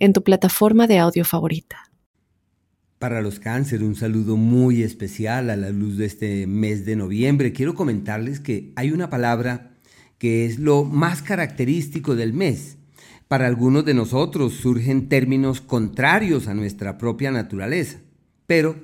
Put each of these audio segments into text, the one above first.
en tu plataforma de audio favorita. Para los cáncer, un saludo muy especial a la luz de este mes de noviembre. Quiero comentarles que hay una palabra que es lo más característico del mes. Para algunos de nosotros surgen términos contrarios a nuestra propia naturaleza, pero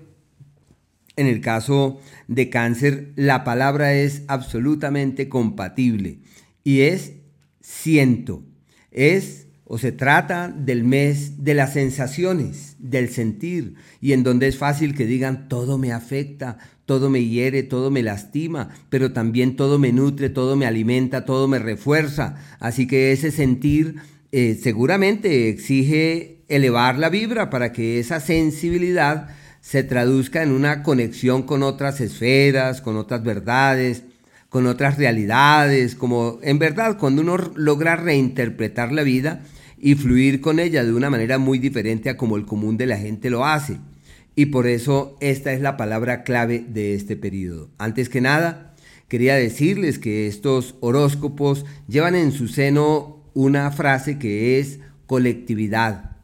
en el caso de cáncer la palabra es absolutamente compatible y es siento, es o se trata del mes de las sensaciones, del sentir, y en donde es fácil que digan todo me afecta, todo me hiere, todo me lastima, pero también todo me nutre, todo me alimenta, todo me refuerza. Así que ese sentir eh, seguramente exige elevar la vibra para que esa sensibilidad se traduzca en una conexión con otras esferas, con otras verdades, con otras realidades, como en verdad cuando uno logra reinterpretar la vida, y fluir con ella de una manera muy diferente a como el común de la gente lo hace. Y por eso esta es la palabra clave de este periodo. Antes que nada, quería decirles que estos horóscopos llevan en su seno una frase que es colectividad,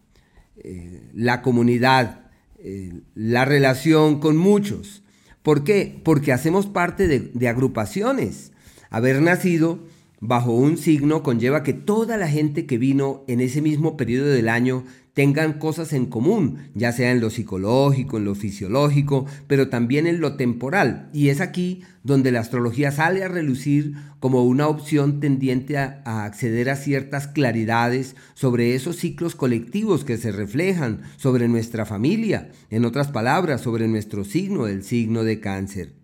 eh, la comunidad, eh, la relación con muchos. ¿Por qué? Porque hacemos parte de, de agrupaciones. Haber nacido bajo un signo conlleva que toda la gente que vino en ese mismo periodo del año tengan cosas en común, ya sea en lo psicológico, en lo fisiológico, pero también en lo temporal. Y es aquí donde la astrología sale a relucir como una opción tendiente a, acceder a ciertas claridades sobre esos ciclos colectivos que se reflejan sobre nuestra familia, en otras palabras, sobre nuestro signo, el signo de cáncer.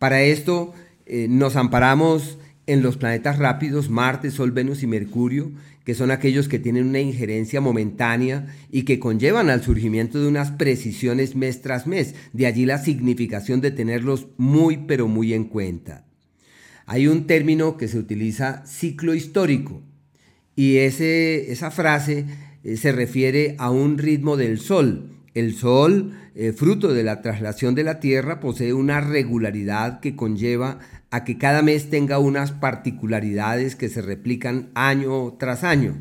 Para esto eh, nos amparamos en los planetas rápidos, Marte, Sol, Venus y Mercurio, que son aquellos que tienen una injerencia momentánea y que conllevan al surgimiento de unas precisiones mes tras mes, de allí la significación de tenerlos muy pero muy en cuenta. Hay un término que se utiliza ciclo histórico y ese, esa frase eh, se refiere a un ritmo del Sol. El Sol, eh, fruto de la traslación de la Tierra, posee una regularidad que conlleva a que cada mes tenga unas particularidades que se replican año tras año.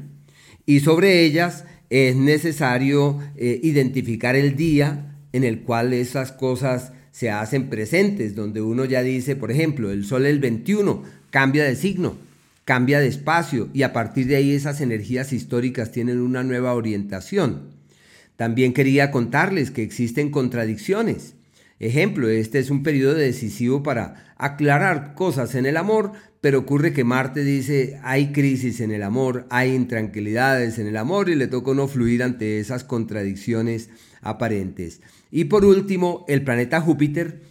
Y sobre ellas es necesario eh, identificar el día en el cual esas cosas se hacen presentes, donde uno ya dice, por ejemplo, el sol el 21 cambia de signo, cambia de espacio y a partir de ahí esas energías históricas tienen una nueva orientación. También quería contarles que existen contradicciones Ejemplo, este es un periodo decisivo para aclarar cosas en el amor, pero ocurre que Marte dice hay crisis en el amor, hay intranquilidades en el amor y le toca no fluir ante esas contradicciones aparentes. Y por último, el planeta Júpiter.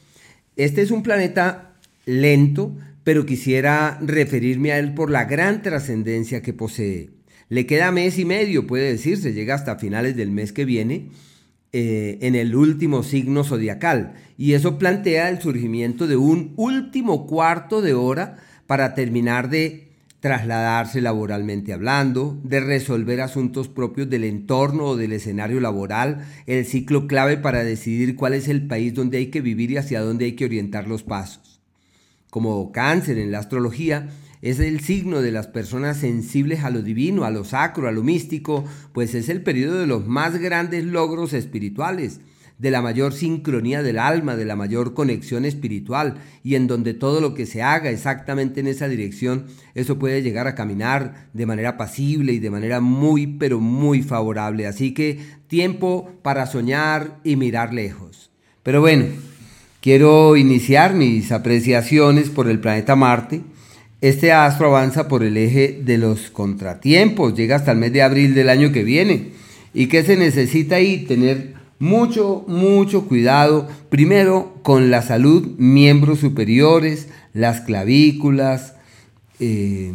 Este es un planeta lento, pero quisiera referirme a él por la gran trascendencia que posee. Le queda mes y medio, puede decirse, llega hasta finales del mes que viene eh, en el último signo zodiacal. Y eso plantea el surgimiento de un último cuarto de hora para terminar de trasladarse laboralmente hablando, de resolver asuntos propios del entorno o del escenario laboral, el ciclo clave para decidir cuál es el país donde hay que vivir y hacia dónde hay que orientar los pasos. Como cáncer en la astrología, es el signo de las personas sensibles a lo divino, a lo sacro, a lo místico, pues es el periodo de los más grandes logros espirituales, de la mayor sincronía del alma, de la mayor conexión espiritual, y en donde todo lo que se haga exactamente en esa dirección, eso puede llegar a caminar de manera pasible y de manera muy, pero muy favorable. Así que tiempo para soñar y mirar lejos. Pero bueno, quiero iniciar mis apreciaciones por el planeta Marte este astro avanza por el eje de los contratiempos, llega hasta el mes de abril del año que viene. ¿Y qué se necesita ahí? Tener mucho, mucho cuidado, primero con la salud, miembros superiores, las clavículas, eh,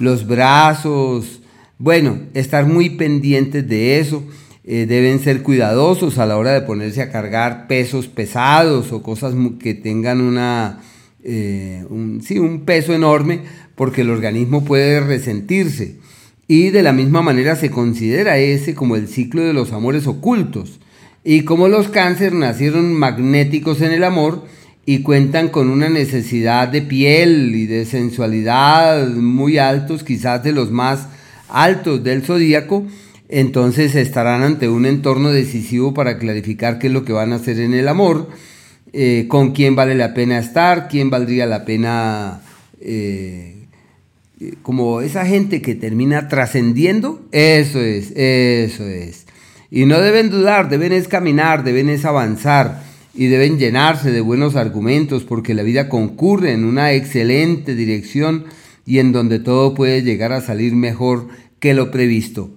los brazos, bueno, estar muy pendientes de eso. eh, deben ser cuidadosos a la hora de ponerse a cargar pesos pesados o cosas que tengan una, eh, un, sí, un peso enorme porque el organismo puede resentirse. Y de la misma manera se considera ese como el ciclo de los amores ocultos. Y como los cánceres nacieron magnéticos en el amor y cuentan con una necesidad de piel y de sensualidad muy altos, quizás de los más altos del zodíaco, entonces estarán ante un entorno decisivo para clarificar qué es lo que van a hacer en el amor, eh, con quién vale la pena estar, quién valdría la pena eh, como esa gente que termina trascendiendo, eso es, eso es. Y no deben dudar, deben es caminar, deben es avanzar y deben llenarse de buenos argumentos porque la vida concurre en una excelente dirección y en donde todo puede llegar a salir mejor que lo previsto.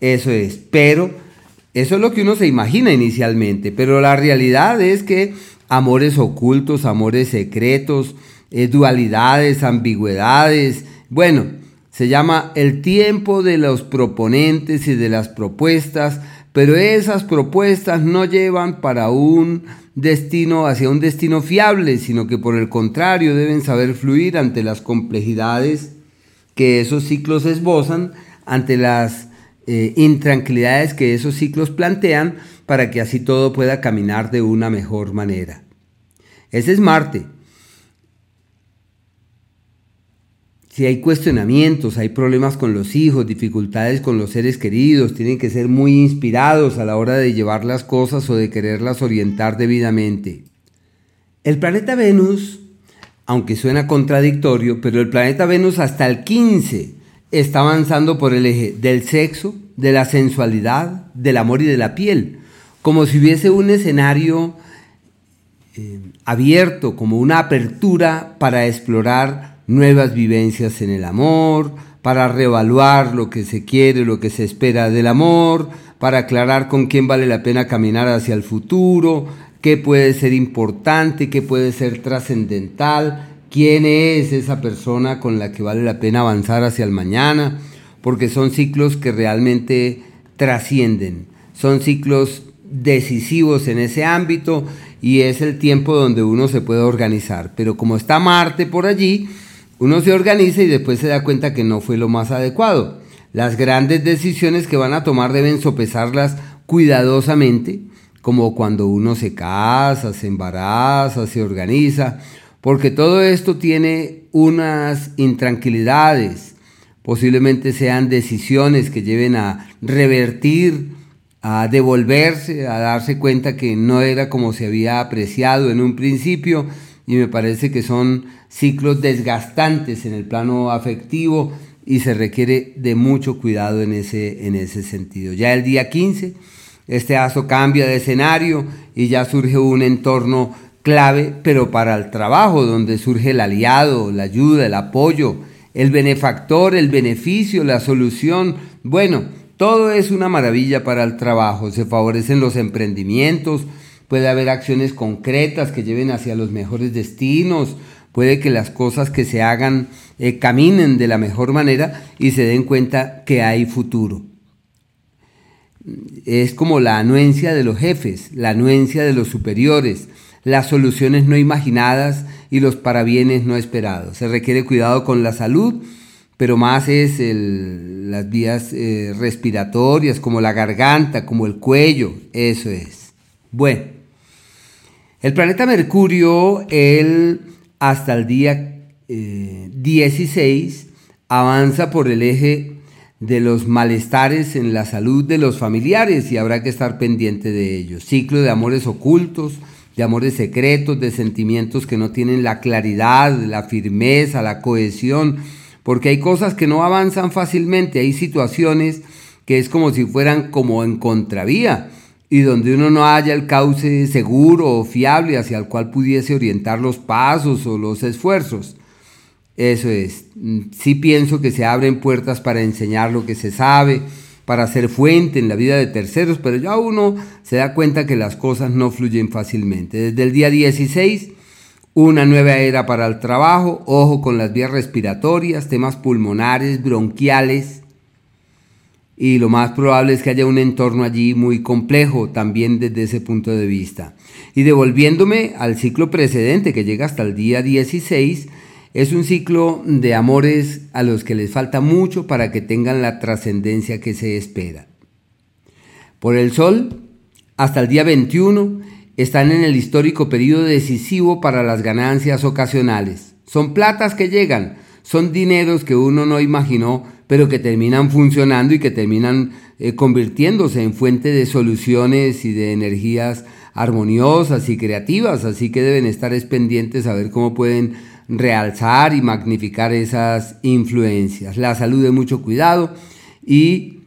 Eso es, pero eso es lo que uno se imagina inicialmente, pero la realidad es que amores ocultos, amores secretos, eh, dualidades, ambigüedades, bueno, se llama el tiempo de los proponentes y de las propuestas, pero esas propuestas no llevan para un destino hacia un destino fiable, sino que por el contrario deben saber fluir ante las complejidades que esos ciclos esbozan, ante las eh, intranquilidades que esos ciclos plantean, para que así todo pueda caminar de una mejor manera. Ese es Marte. si hay cuestionamientos, hay problemas con los hijos, dificultades con los seres queridos, tienen que ser muy inspirados a la hora de llevar las cosas o de quererlas orientar debidamente. El planeta Venus, aunque suena contradictorio, pero el planeta Venus hasta el 15 está avanzando por el eje del sexo, de la sensualidad, del amor y de la piel, como si hubiese un escenario eh, abierto, como una apertura para explorar nuevas vivencias en el amor, para reevaluar lo que se quiere, lo que se espera del amor, para aclarar con quién vale la pena caminar hacia el futuro, qué puede ser importante, qué puede ser trascendental, quién es esa persona con la que vale la pena avanzar hacia el mañana, porque son ciclos que realmente trascienden, son ciclos decisivos en ese ámbito y es el tiempo donde uno se puede organizar. Pero como está Marte por allí, uno se organiza y después se da cuenta que no fue lo más adecuado. Las grandes decisiones que van a tomar deben sopesarlas cuidadosamente, como cuando uno se casa, se embaraza, se organiza, porque todo esto tiene unas intranquilidades, posiblemente sean decisiones que lleven a revertir, a devolverse, a darse cuenta que no era como se había apreciado en un principio, y me parece que son ciclos desgastantes en el plano afectivo y se requiere de mucho cuidado en ese, en ese sentido. Ya el día 15, este aso cambia de escenario y ya surge un entorno clave, pero para el trabajo, donde surge el aliado, la ayuda, el apoyo, el benefactor, el beneficio, la solución. Bueno, todo es una maravilla para el trabajo. Se favorecen los emprendimientos, puede haber acciones concretas que lleven hacia los mejores destinos, puede que las cosas que se hagan eh, caminen de la mejor manera y se den cuenta que hay futuro. Es como la anuencia de los jefes, la anuencia de los superiores, las soluciones no imaginadas y los parabienes no esperados. Se requiere cuidado con la salud, pero más es las vías eh, respiratorias, como la garganta, como el cuello, eso es. Bueno. El planeta Mercurio, él hasta el día 16 eh, avanza por el eje de los malestares en la salud de los familiares y habrá que estar pendiente de ellos. Ciclo de amores ocultos, de amores secretos, de sentimientos que no tienen la claridad, la firmeza, la cohesión, porque hay cosas que no avanzan fácilmente, hay situaciones que es como si fueran como en contravía y donde uno no haya el cauce seguro o fiable hacia el cual pudiese orientar los pasos o los esfuerzos. Eso es, sí pienso que se abren puertas para enseñar lo que se sabe, para ser fuente en la vida de terceros, pero ya uno se da cuenta que las cosas no fluyen fácilmente. Desde el día 16, una nueva era para el trabajo, ojo con las vías respiratorias, temas pulmonares, bronquiales, y lo más probable es que haya un entorno allí muy complejo también desde ese punto de vista. Y devolviéndome al ciclo precedente que llega hasta el día 16, es un ciclo de amores a los que les falta mucho para que tengan la trascendencia que se espera. Por el Sol, hasta el día 21, están en el histórico periodo decisivo para las ganancias ocasionales. Son platas que llegan, son dineros que uno no imaginó pero que terminan funcionando y que terminan eh, convirtiéndose en fuente de soluciones y de energías armoniosas y creativas, así que deben estar pendientes a ver cómo pueden realzar y magnificar esas influencias. La salud de mucho cuidado y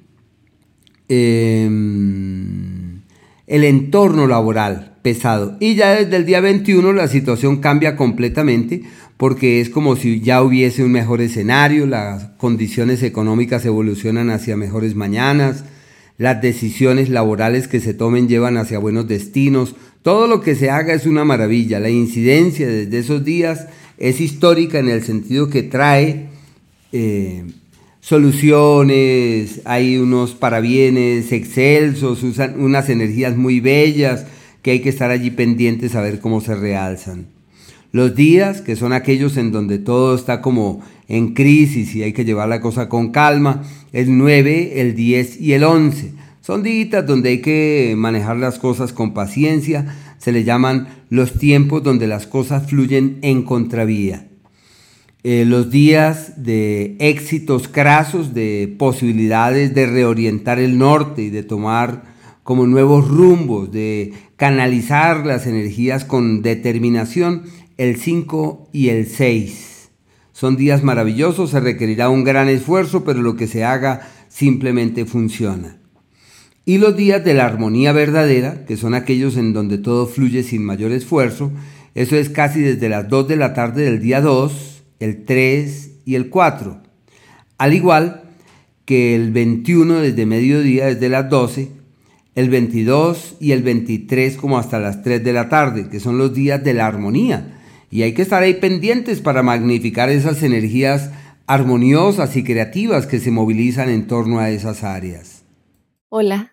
em, el entorno laboral pesado. Y ya desde el día 21 la situación cambia completamente porque es como si ya hubiese un mejor escenario, las condiciones económicas evolucionan hacia mejores mañanas, las decisiones laborales que se tomen llevan hacia buenos destinos, todo lo que se haga es una maravilla, la incidencia desde esos días es histórica en el sentido que trae eh, soluciones, hay unos parabienes excelsos, usan unas energías muy bellas que hay que estar allí pendientes a ver cómo se realzan. Los días, que son aquellos en donde todo está como en crisis y hay que llevar la cosa con calma, el 9, el 10 y el 11. Son días donde hay que manejar las cosas con paciencia, se le llaman los tiempos donde las cosas fluyen en contravía. Eh, los días de éxitos crasos, de posibilidades de reorientar el norte y de tomar como nuevos rumbos, de canalizar las energías con determinación el 5 y el 6. Son días maravillosos, se requerirá un gran esfuerzo, pero lo que se haga simplemente funciona. Y los días de la armonía verdadera, que son aquellos en donde todo fluye sin mayor esfuerzo, eso es casi desde las 2 de la tarde del día 2, el 3 y el 4. Al igual que el 21 desde mediodía, desde las 12, el 22 y el 23 como hasta las 3 de la tarde, que son los días de la armonía, y hay que estar ahí pendientes para magnificar esas energías armoniosas y creativas que se movilizan en torno a esas áreas. Hola,